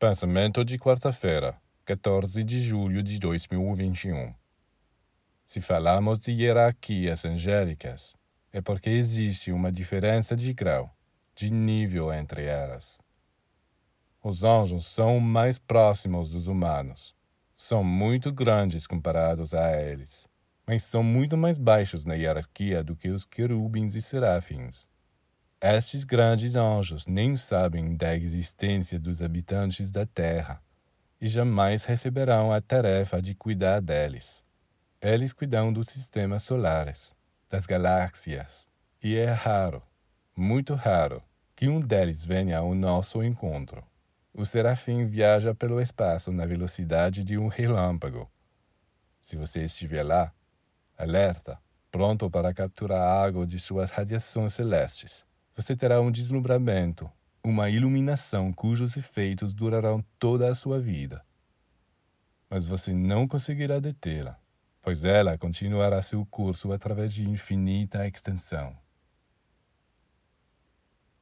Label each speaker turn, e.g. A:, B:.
A: Pensamento de quarta-feira, 14 de julho de 2021. Se falamos de hierarquias angélicas, é porque existe uma diferença de grau, de nível entre elas. Os anjos são mais próximos dos humanos. São muito grandes comparados a eles, mas são muito mais baixos na hierarquia do que os querubins e serafins. Estes grandes anjos nem sabem da existência dos habitantes da terra e jamais receberão a tarefa de cuidar deles. Eles cuidam dos sistemas solares, das galáxias, e é raro, muito raro, que um deles venha ao nosso encontro. O serafim viaja pelo espaço na velocidade de um relâmpago. Se você estiver lá, alerta, pronto para capturar algo de suas radiações celestes você terá um deslumbramento, uma iluminação cujos efeitos durarão toda a sua vida. Mas você não conseguirá detê-la, pois ela continuará seu curso através de infinita extensão.